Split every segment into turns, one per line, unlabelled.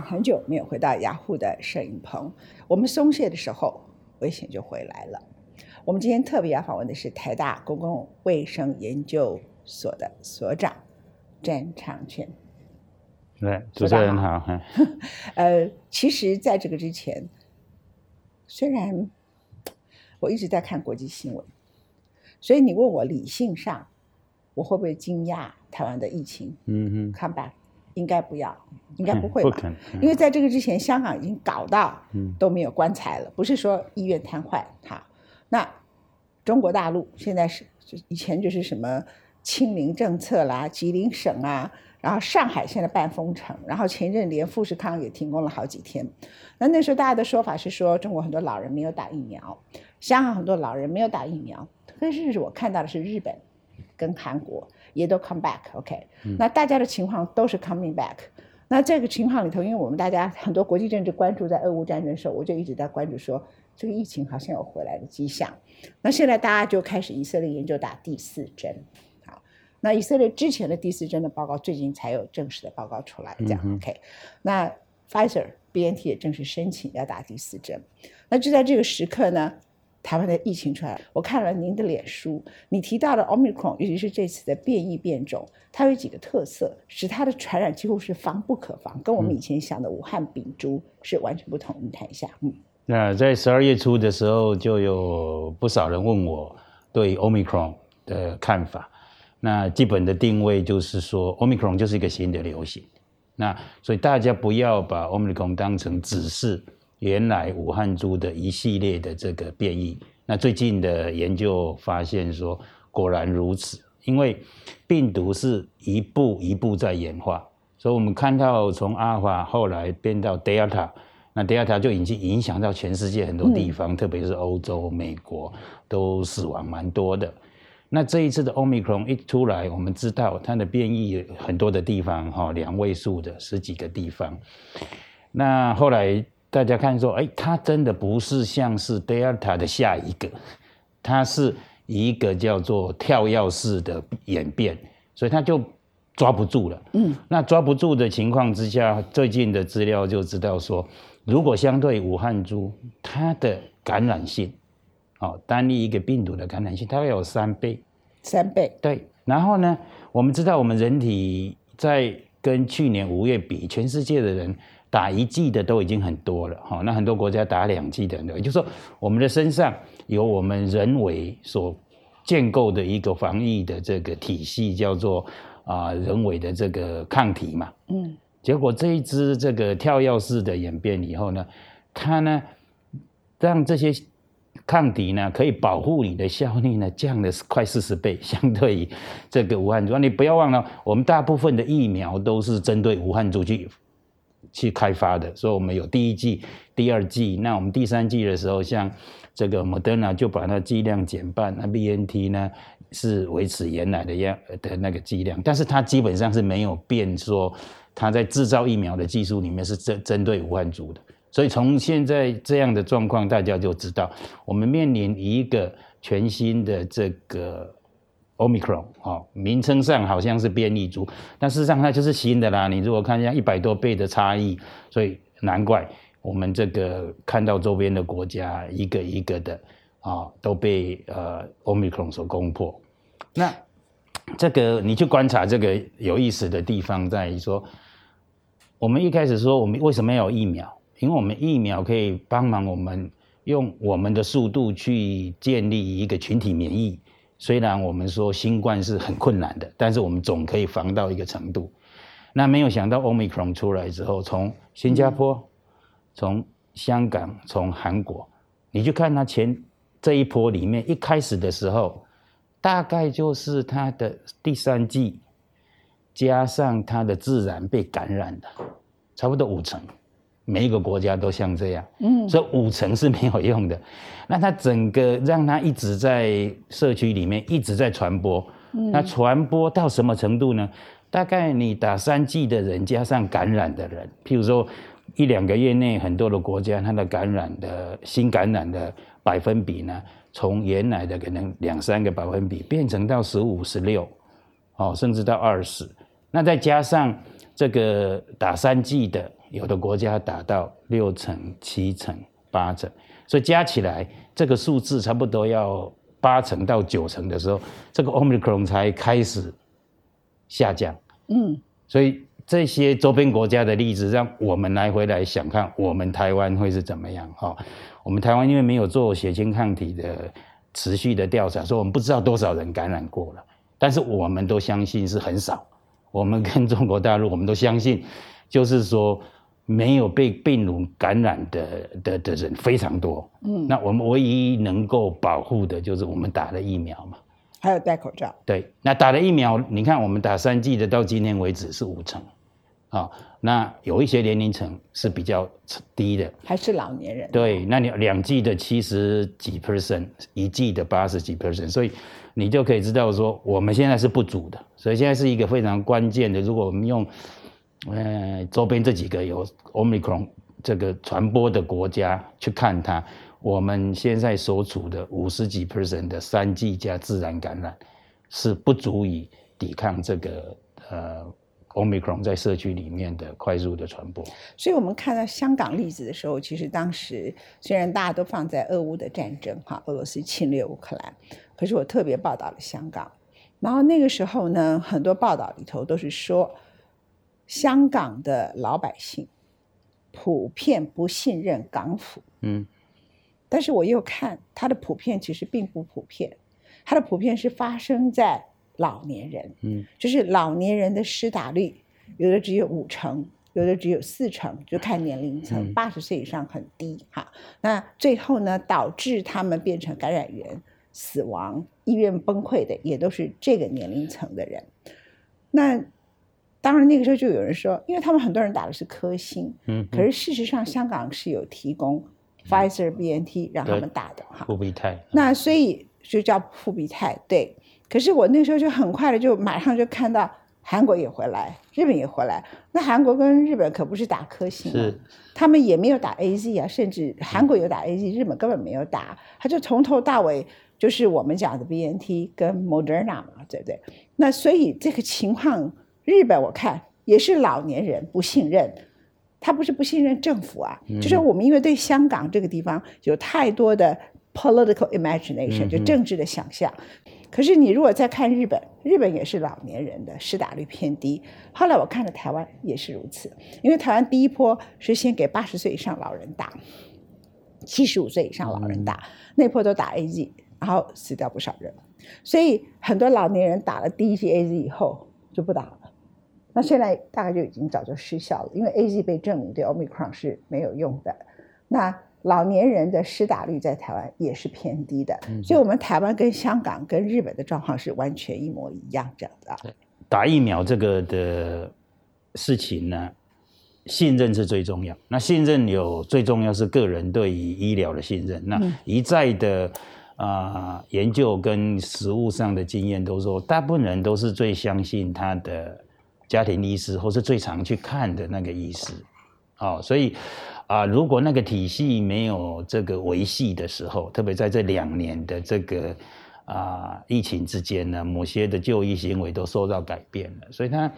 很久没有回到雅虎的摄影棚，我们松懈的时候，危险就回来了。我们今天特别要访问的是台大公共卫生研究所的所长詹长全。
对，主持人好。
呃，其实，在这个之前，虽然我一直在看国际新闻，所以你问我理性上，我会不会惊讶台湾的疫情？嗯哼，come back。应该不要，应该不会吧？因为在这个之前，香港已经搞到都没有棺材了，不是说医院瘫痪。好，那中国大陆现在是以前就是什么清零政策啦，吉林省啊，然后上海现在办封城，然后前阵连富士康也停工了好几天。那那时候大家的说法是说，中国很多老人没有打疫苗，香港很多老人没有打疫苗。但是我看到的是日本跟韩国。也都 come back，OK，那大家的情况都是 coming back。那这个情况里头，因为我们大家很多国际政治关注在俄乌战争的时候，我就一直在关注说这个疫情好像有回来的迹象。那现在大家就开始以色列研究打第四针，好，那以色列之前的第四针的报告最近才有正式的报告出来，这样 OK。那 Pfizer、BNT 也正式申请要打第四针。那就在这个时刻呢。台湾的疫情出来，我看了您的脸书，你提到的 Omicron，尤其是这次的变异变种，它有几个特色，使它的传染几乎是防不可防，跟我们以前想的武汉病毒是完全不同。你谈一下，嗯。
那在十二月初的时候，就有不少人问我对 Omicron 的看法。那基本的定位就是说，Omicron 就是一个新的流行。那所以大家不要把 Omicron 当成只是。原来武汉株的一系列的这个变异，那最近的研究发现说，果然如此。因为病毒是一步一步在演化，所以我们看到从阿尔法后来变到德尔塔，那德尔塔就已经影响到全世界很多地方，特别是欧洲、美国都死亡蛮多的。那这一次的奥密克戎一出来，我们知道它的变异很多的地方，哈，两位数的十几个地方。那后来。大家看说，哎，它真的不是像是 Delta 的下一个，它是一个叫做跳跃式的演变，所以它就抓不住了。嗯，那抓不住的情况之下，最近的资料就知道说，如果相对武汉株，它的感染性，哦，单一一个病毒的感染性，它会有三倍，
三倍。
对，然后呢，我们知道我们人体在跟去年五月比，全世界的人。打一剂的都已经很多了哈，那很多国家打两剂的，也就是说，我们的身上有我们人为所建构的一个防疫的这个体系，叫做啊人为的这个抗体嘛。嗯。结果这一支这个跳跃式的演变以后呢，它呢让这些抗体呢可以保护你的效率呢降了快四十倍，相对于这个武汉株。你不要忘了，我们大部分的疫苗都是针对武汉株去。去开发的，所以我们有第一季、第二季。那我们第三季的时候，像这个 Moderna 就把它剂量减半，那 BNT 呢是维持原来的样的那个剂量，但是它基本上是没有变，说它在制造疫苗的技术里面是针针对武汉族的。所以从现在这样的状况，大家就知道我们面临一个全新的这个。Omicron，哦，名称上好像是变异株，但事实上它就是新的啦。你如果看一下一百多倍的差异，所以难怪我们这个看到周边的国家一个一个的啊都被呃 Omicron 所攻破。那这个你去观察这个有意思的地方在于说，我们一开始说我们为什么要有疫苗？因为我们疫苗可以帮忙我们用我们的速度去建立一个群体免疫。虽然我们说新冠是很困难的，但是我们总可以防到一个程度。那没有想到 Omicron 出来之后，从新加坡、从香港、从韩国，你去看它前这一波里面，一开始的时候，大概就是它的第三季加上它的自然被感染的，差不多五成。每一个国家都像这样，嗯，所以五成是没有用的。那它整个让它一直在社区里面一直在传播，那传播到什么程度呢？大概你打三剂的人加上感染的人，譬如说一两个月内，很多的国家它的感染的新感染的百分比呢，从原来的可能两三个百分比变成到十五、十六，哦，甚至到二十。那再加上这个打三剂的。有的国家达到六成、七成、八成，所以加起来这个数字差不多要八成到九成的时候，这个 Omicron 才开始下降。
嗯，
所以这些周边国家的例子，让我们来回来想看我们台湾会是怎么样哈。我们台湾因为没有做血清抗体的持续的调查，所以我们不知道多少人感染过了，但是我们都相信是很少。我们跟中国大陆，我们都相信，就是说没有被病毒感染的的的人非常多。嗯，那我们唯一能够保护的就是我们打了疫苗嘛。
还有戴口罩。
对，那打了疫苗，你看我们打三剂的，到今天为止是五成，啊，那有一些年龄层是比较低的，
还是老年人。
对，那你两剂的七十几 percent，一剂的八十几 percent，所以你就可以知道说，我们现在是不足的，所以现在是一个非常关键的。如果我们用，呃，周边这几个有 omicron 这个传播的国家去看它。我们现在所处的五十几 percent 的三 G 加自然感染，是不足以抵抗这个呃 Omicron 在社区里面的快速的传播。
所以，我们看到香港例子的时候，其实当时虽然大家都放在俄乌的战争，哈，俄罗斯侵略乌克兰，可是我特别报道了香港。然后那个时候呢，很多报道里头都是说，香港的老百姓普遍不信任港府。嗯。但是我又看它的普遍其实并不普遍，它的普遍是发生在老年人，嗯，就是老年人的施打率有的只有五成，有的只有四成，就看年龄层，八十岁以上很低哈。那最后呢，导致他们变成感染源、死亡、医院崩溃的，也都是这个年龄层的人。那当然那个时候就有人说，因为他们很多人打的是科兴，嗯，可是事实上香港是有提供。Pfizer、BNT 让他们打的哈，
复必泰。
那所以就叫复必泰，对。可是我那时候就很快的就马上就看到韩国也回来，日本也回来。那韩国跟日本可不是打科兴
是，
他们也没有打 AZ 啊，甚至韩国有打 AZ，日本根本没有打，他就从头到尾就是我们讲的 BNT 跟 Moderna 嘛，对不对？那所以这个情况，日本我看也是老年人不信任。他不是不信任政府啊，就是我们因为对香港这个地方有太多的 political imagination，就政治的想象。可是你如果再看日本，日本也是老年人的施打率偏低。后来我看了台湾也是如此，因为台湾第一波是先给八十岁以上老人打，七十五岁以上老人打，那波都打 A Z，然后死掉不少人，所以很多老年人打了第一剂 A Z 以后就不打了。那现在大概就已经早就失效了，因为 A Z 被证明对 Omicron 是没有用的。那老年人的施打率在台湾也是偏低的，所以我们台湾跟香港跟日本的状况是完全一模一样这样的。
打疫苗这个的事情呢，信任是最重要。那信任有最重要是个人对于医疗的信任。那一再的啊研究跟实物上的经验都说，大部分人都是最相信他的。家庭医师或是最常去看的那个医师，哦，所以啊，如果那个体系没有这个维系的时候，特别在这两年的这个啊疫情之间呢，某些的就医行为都受到改变了，所以他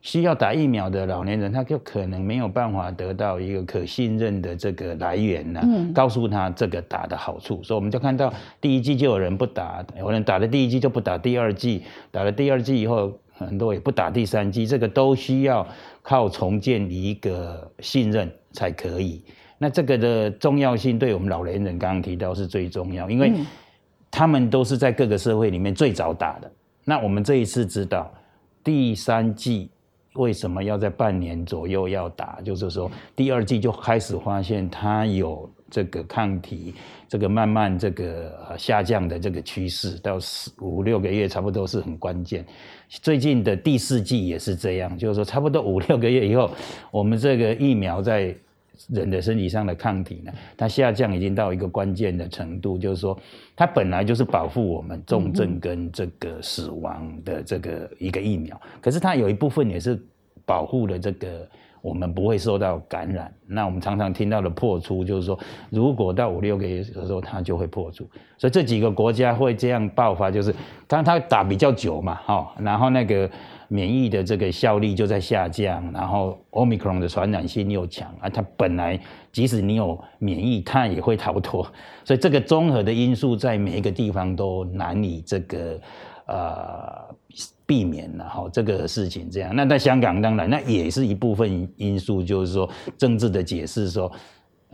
需要打疫苗的老年人，他就可能没有办法得到一个可信任的这个来源呢，告诉他这个打的好处，所以我们就看到第一季就有人不打，有人打了第一季就不打第二季，打了第二季以后。很多也不打第三剂，这个都需要靠重建一个信任才可以。那这个的重要性，对我们老年人刚刚提到是最重要，因为他们都是在各个社会里面最早打的。那我们这一次知道第三剂为什么要在半年左右要打，就是说第二剂就开始发现它有这个抗体。这个慢慢这个下降的这个趋势，到四五六个月差不多是很关键。最近的第四季也是这样，就是说差不多五六个月以后，我们这个疫苗在人的身体上的抗体呢，它下降已经到一个关键的程度，就是说它本来就是保护我们重症跟这个死亡的这个一个疫苗，可是它有一部分也是保护了这个。我们不会受到感染。那我们常常听到的破出，就是说，如果到五六个月的时候，它就会破出。所以这几个国家会这样爆发，就是当它打比较久嘛，哈，然后那个免疫的这个效力就在下降，然后 Omicron 的传染性又强啊，它本来即使你有免疫，它也会逃脱，所以这个综合的因素在每一个地方都难以这个呃避免了哈这个事情这样。那在香港当然那也是一部分因素，就是说政治的解释说。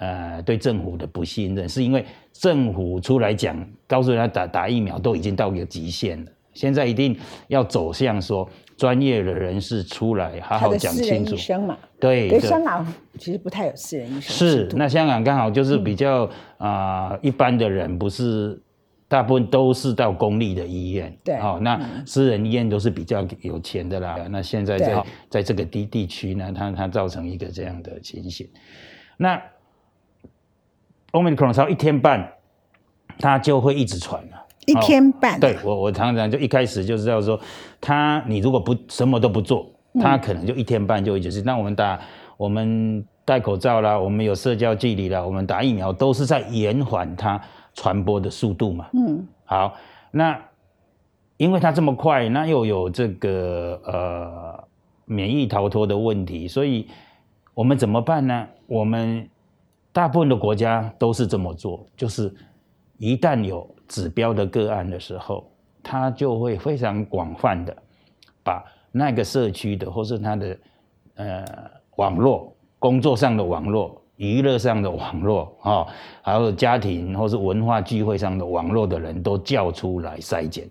呃，对政府的不信任，是因为政府出来讲，告诉他打打疫苗都已经到一个极限了，现在一定要走向说专业的人士出来好好讲清楚。
医生嘛，
对，
对，香港其实不太有私人医生。
是，那香港刚好就是比较啊，一般的人不是，大部分都是到公立的医院。
对，
哦，那私人医院都是比较有钱的啦。那现在在在这个地地区呢，它它造成一个这样的情形，那。Omicron 超一天半，它就会一直传了。
一天半，
对我我常常就一开始就知道说，他你如果不什么都不做，他可能就一天半就一直是。那我们打我们戴口罩啦，我们有社交距离啦，我们打疫苗都是在延缓它传播的速度嘛。嗯，好，那因为它这么快，那又有这个呃免疫逃脱的问题，所以我们怎么办呢？我们大部分的国家都是这么做，就是一旦有指标的个案的时候，它就会非常广泛的把那个社区的或是它的呃网络、工作上的网络、娱乐上的网络啊，还有家庭或是文化聚会上的网络的人都叫出来筛检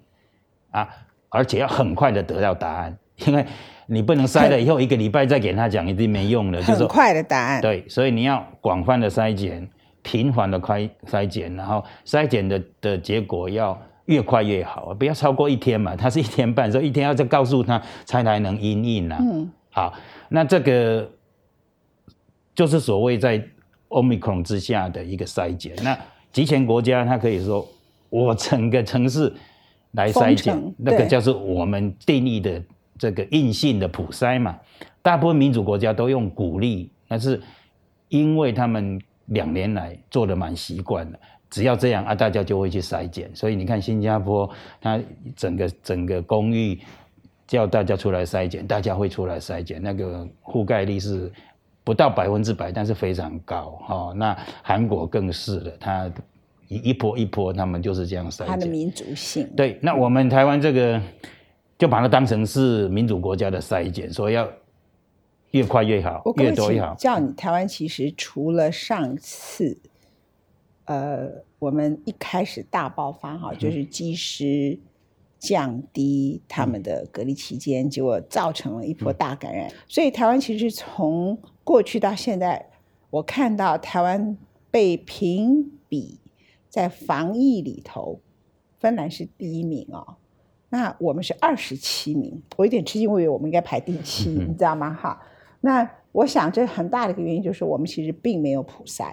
啊，而且要很快的得到答案，因为。你不能筛了以后一个礼拜再给他讲，一定没用的。
很快的答案。
对，所以你要广泛的筛检，频繁的快筛检，然后筛检的的结果要越快越好，不要超过一天嘛。他是一天半，所以一天要再告诉他才才能应应啊。嗯。好，那这个就是所谓在 omicron 之下的一个筛检。那集权国家，他可以说我整个城市来筛检，那个叫做我们定义的。这个硬性的普筛嘛，大部分民主国家都用鼓励，但是因为他们两年来做的蛮习惯的，只要这样啊，大家就会去筛检。所以你看新加坡，它整个整个公寓叫大家出来筛检，大家会出来筛检，那个覆盖率是不到百分之百，但是非常高哈。那韩国更是了，它一一波一波，他们就是这样筛检。
它的民族性。
对，那我们台湾这个。就把它当成是民主国家的筛检，说要越快越好，越多越好。
叫你台湾其实除了上次，呃，我们一开始大爆发哈，就是机师降低他们的隔离期间，结果造成了一波大感染。所以台湾其实从过去到现在，我看到台湾被评比在防疫里头，芬兰是第一名哦。那我们是二十七名，我有点吃惊，我以为我们应该排第七，你知道吗？哈，那我想这很大的一个原因就是我们其实并没有普筛，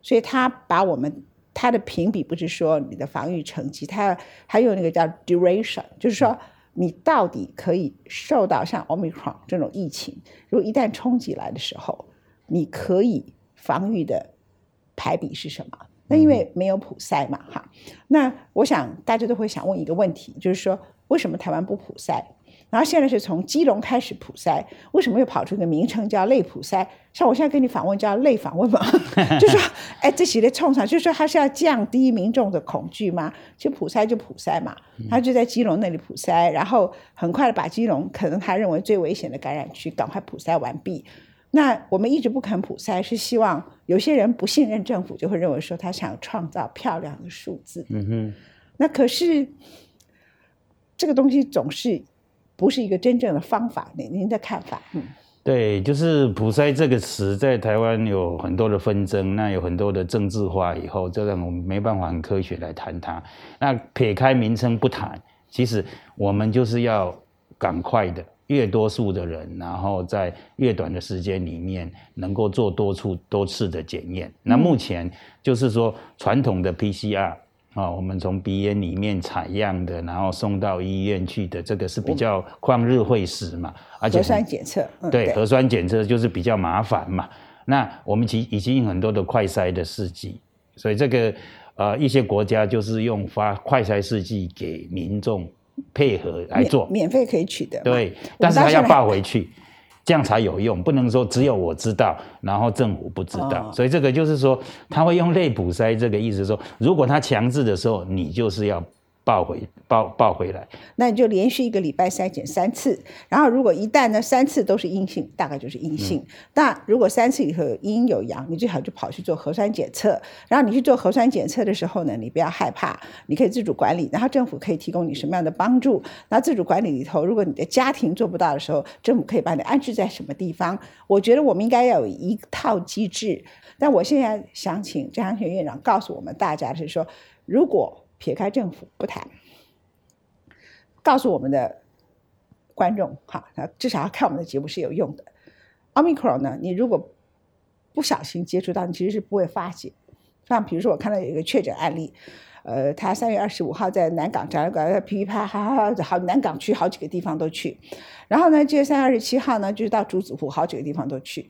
所以他把我们他的评比不是说你的防御成绩，他还有那个叫 duration，就是说你到底可以受到像 omicron 这种疫情，如果一旦冲击来的时候，你可以防御的排比是什么？那因为没有普筛嘛，哈，那我想大家都会想问一个问题，就是说为什么台湾不普筛？然后现在是从基隆开始普筛，为什么又跑出一个名称叫类普筛？像我现在跟你访问叫类访问嘛，就说哎，这些的冲上，就是说他是要降低民众的恐惧吗？就普筛就普筛嘛，他就在基隆那里普筛，然后很快的把基隆可能他认为最危险的感染区赶快普筛完毕。那我们一直不肯普筛，是希望有些人不信任政府，就会认为说他想创造漂亮的数字。嗯哼。那可是这个东西总是不是一个真正的方法。您您的看法？嗯，
对，就是普筛这个词在台湾有很多的纷争，那有很多的政治化，以后这让我们没办法很科学来谈它。那撇开名称不谈，其实我们就是要赶快的。越多数的人，然后在越短的时间里面能够做多处多次的检验。那目前就是说传统的 PCR 啊，我们从鼻炎里面采样的，然后送到医院去的，这个是比较旷日费时嘛，
而且核酸检测
对核酸检测就是比较麻烦嘛。那我们其已经有很多的快筛的试剂，所以这个呃一些国家就是用发快筛试剂给民众。配合来做，
免费可以取得。
对，但是他要报回去，这样才有用，不能说只有我知道，然后政府不知道。所以这个就是说，他会用类补塞，这个意思说，如果他强制的时候，你就是要。报回报报回来，
那你就连续一个礼拜筛检三次，然后如果一旦呢三次都是阴性，大概就是阴性。那如果三次以后有阴有阳，你最好就跑去做核酸检测。然后你去做核酸检测的时候呢，你不要害怕，你可以自主管理，然后政府可以提供你什么样的帮助。那自主管理里头，如果你的家庭做不到的时候，政府可以把你安置在什么地方？我觉得我们应该要有一套机制。但我现在想请张学院长告诉我们大家是说，如果。撇开政府不谈，告诉我们的观众哈，他至少要看我们的节目是有用的。奥密克戎呢，你如果不小心接触到，你其实是不会发现。像比如说，我看到有一个确诊案例，呃，他三月二十五号在南港展览馆噼噼啪啪，好南港区好几个地方都去，然后呢，这三月二十七号呢，就是到竹子湖好几个地方都去，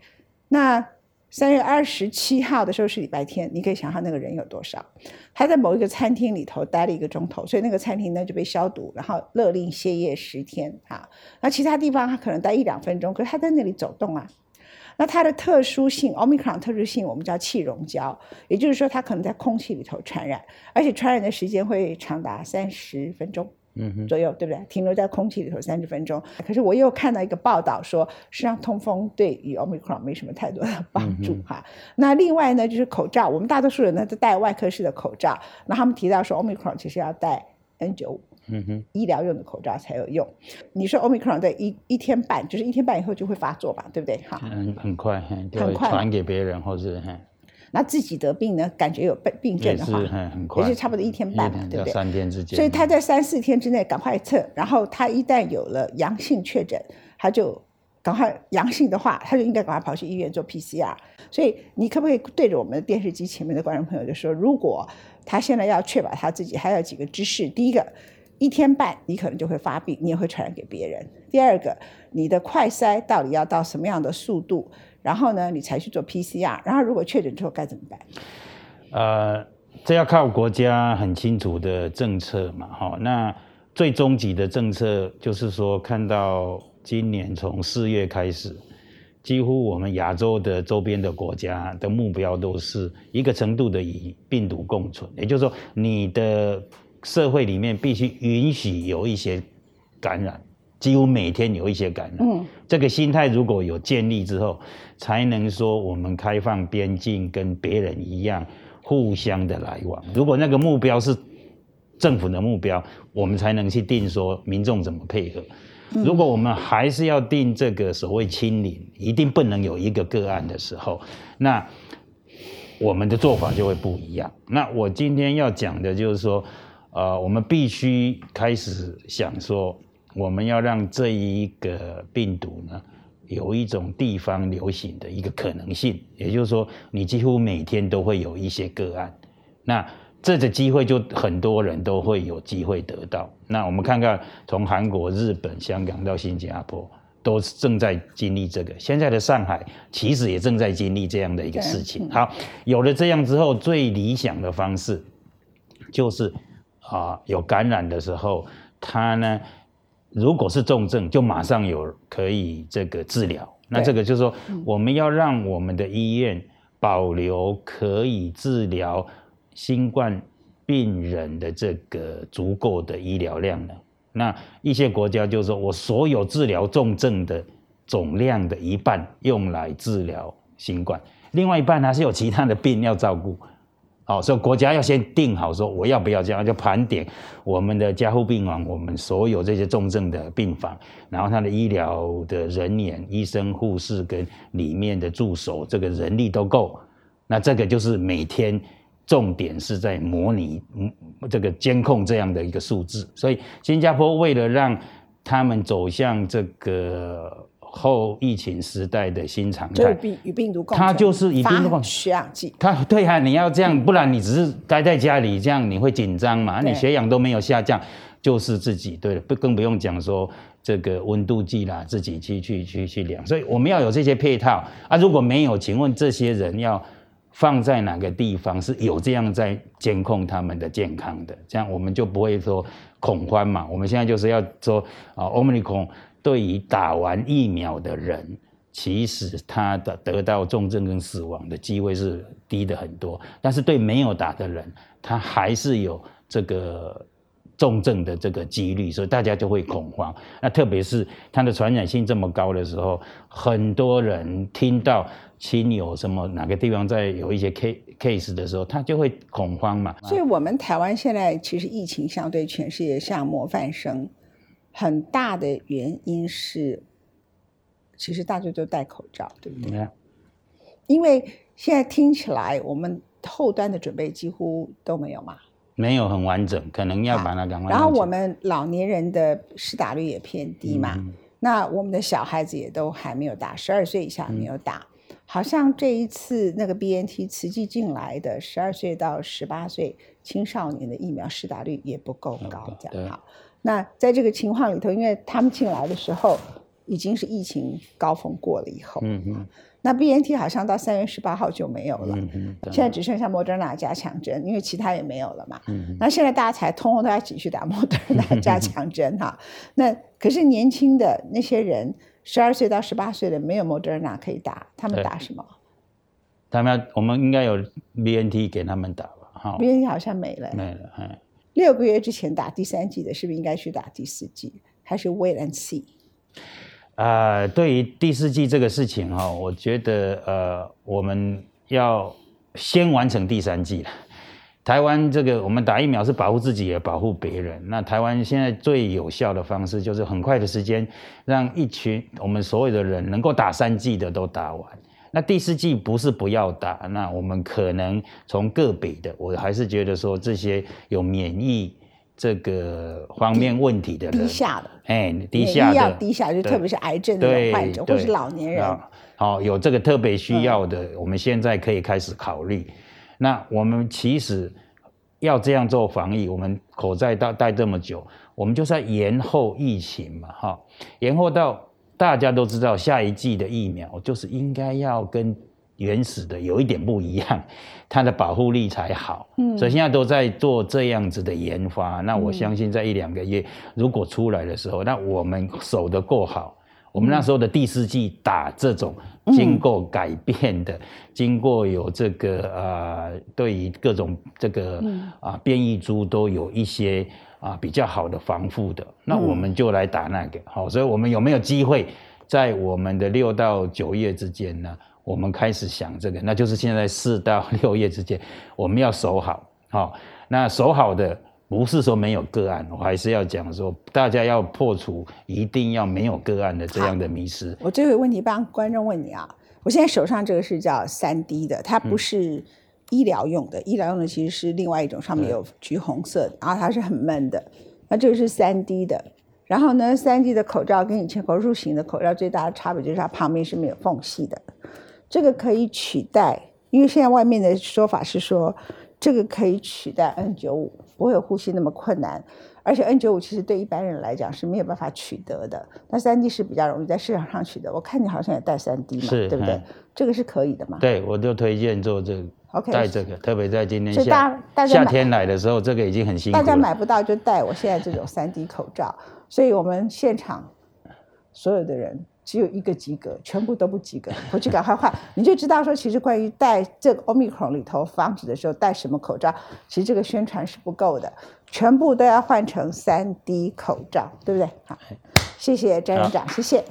那。三月二十七号的时候是礼拜天，你可以想象那个人有多少。他在某一个餐厅里头待了一个钟头，所以那个餐厅呢就被消毒，然后勒令歇业十天。哈，那其他地方他可能待一两分钟，可是他在那里走动啊。那它的特殊性，omicron 特殊性，我们叫气溶胶，也就是说它可能在空气里头传染，而且传染的时间会长达三十分钟。嗯，左右对不对？停留在空气里头三十分钟。可是我又看到一个报道说，实际上通风对于 omicron 没什么太多的帮助哈。那另外呢，就是口罩，我们大多数人呢都戴外科式的口罩。那他们提到说，omicron 其实要戴 N95，嗯哼，医疗用的口罩才有用。你说 omicron 在一一天半，就是一天半以后就会发作吧？对不对？哈，
很，很快，很快传给别人或是。
那自己得病呢？感觉有病病症的话，也是差不多一天半嘛，对不对？
三天之间。
所以他在三四天之内赶快测，然后他一旦有了阳性确诊，他就赶快阳性的话，他就应该赶快跑去医院做 PCR。所以你可不可以对着我们的电视机前面的观众朋友就说，如果他现在要确保他自己，还有几个知识：第一个，一天半你可能就会发病，你也会传染给别人；第二个，你的快筛到底要到什么样的速度？然后呢，你才去做 PCR。然后如果确诊之后该怎么办？
呃，这要靠国家很清楚的政策嘛，哈。那最终极的政策就是说，看到今年从四月开始，几乎我们亚洲的周边的国家的目标都是一个程度的与病毒共存，也就是说，你的社会里面必须允许有一些感染。几乎每天有一些感染，嗯，这个心态如果有建立之后，才能说我们开放边境跟别人一样互相的来往。如果那个目标是政府的目标，我们才能去定说民众怎么配合。如果我们还是要定这个所谓清零，一定不能有一个个案的时候，那我们的做法就会不一样。那我今天要讲的就是说，呃，我们必须开始想说。我们要让这一个病毒呢，有一种地方流行的一个可能性，也就是说，你几乎每天都会有一些个案，那这个机会就很多人都会有机会得到。那我们看看，从韩国、日本、香港到新加坡，都正在经历这个。现在的上海其实也正在经历这样的一个事情。好，有了这样之后，最理想的方式就是啊，有感染的时候，它呢。如果是重症，就马上有可以这个治疗。那这个就是说，我们要让我们的医院保留可以治疗新冠病人的这个足够的医疗量呢。那一些国家就是说我所有治疗重症的总量的一半用来治疗新冠，另外一半还是有其他的病要照顾。好，所以国家要先定好，说我要不要这样，就盘点我们的加护病房，我们所有这些重症的病房，然后他的医疗的人员、医生、护士跟里面的助手，这个人力都够。那这个就是每天重点是在模拟，这个监控这样的一个数字。所以新加坡为了让他们走向这个。后疫情时代的新常态，
病与病毒共
它就是以病毒共
血氧计。
它对啊，你要这样，不然你只是待在家里，这样你会紧张嘛？你血氧都没有下降，就是自己对了，不更不用讲说这个温度计啦，自己去去去去量。所以我们要有这些配套啊。如果没有，请问这些人要放在哪个地方是有这样在监控他们的健康的，这样我们就不会说恐慌嘛。我们现在就是要说啊，欧米克对于打完疫苗的人，其实他的得到重症跟死亡的机会是低的很多，但是对没有打的人，他还是有这个。重症的这个几率，所以大家就会恐慌。那特别是它的传染性这么高的时候，很多人听到亲友什么哪个地方在有一些 case case 的时候，他就会恐慌嘛。
所以，我们台湾现在其实疫情相对全世界像模范生，很大的原因是，其实大家都戴口罩，对不对？因为现在听起来，我们后端的准备几乎都没有嘛。
没有很完整，可能要把它赶快。
然后我们老年人的施打率也偏低嘛，那我们的小孩子也都还没有打，十二岁以下没有打。好像这一次那个 BNT 慈济进来的十二岁到十八岁青少年的疫苗施打率也不够高，这样好。那在这个情况里头，因为他们进来的时候已经是疫情高峰过了以后，嗯嗯。那 B N T 好像到三月十八号就没有了，现在只剩下莫德纳加强针，因为其他也没有了嘛。那现在大家才通通都要继续打莫德纳 加强针哈。那可是年轻的那些人，十二岁到十八岁的没有莫德纳可以打，他们打什么？
他们要我们应该有 B N T 给他们打吧？哈
，B N T 好像没了，
没了。哎，
六个月之前打第三剂的，是不是应该去打第四剂？还是 wait and see？
啊，对于第四剂这个事情哈，我觉得呃，我们要先完成第三剂了。台湾这个我们打疫苗是保护自己也保护别人。那台湾现在最有效的方式就是很快的时间，让一群我们所有的人能够打三剂的都打完。那第四季不是不要打，那我们可能从个别的，我还是觉得说这些有免疫。这个方面问题的人，
低下的，
哎，低下的，
要低下，就特别是癌症的患者或是老年人，
好，有这个特别需要的，我们现在可以开始考虑。那我们其实要这样做防疫，我们口罩戴戴这么久，我们就是要延后疫情嘛，哈，延后到大家都知道下一季的疫苗就是应该要跟。原始的有一点不一样，它的保护力才好。嗯，所以现在都在做这样子的研发。那我相信在一两个月，如果出来的时候，那我们守得够好，我们那时候的第四季打这种经过改变的，经过有这个啊，对于各种这个啊变异株都有一些啊比较好的防护的，那我们就来打那个。好，所以我们有没有机会在我们的六到九月之间呢？我们开始想这个，那就是现在四到六月之间，我们要守好。好，那守好的不是说没有个案，我还是要讲说，大家要破除一定要没有个案的这样的迷失。
我最后一个问题帮观众问你啊，我现在手上这个是叫三 D 的，它不是医疗用的，医疗用的其实是另外一种，上面有橘红色，然后它是很闷的。那这个是三 D 的，然后呢，三 D 的口罩跟以前口述型的口罩最大的差别就是它旁边是没有缝隙的。这个可以取代，因为现在外面的说法是说，这个可以取代 N 九五，不会有呼吸那么困难，而且 N 九五其实对一般人来讲是没有办法取得的，那三 D 是比较容易在市场上取得。我看你好像也带三 D 嘛，对不对？这个是可以的嘛？
对，我就推荐做这个
，OK，
带这个，特别在今天夏夏天来的时候，这个已经很辛苦
大家买不到就戴我现在这种三 D 口罩，所以我们现场所有的人。只有一个及格，全部都不及格，回去赶快换，你就知道说，其实关于戴这个 Omicron 里头防止的时候戴什么口罩，其实这个宣传是不够的，全部都要换成三 D 口罩，对不对？好，谢谢张院长，谢谢。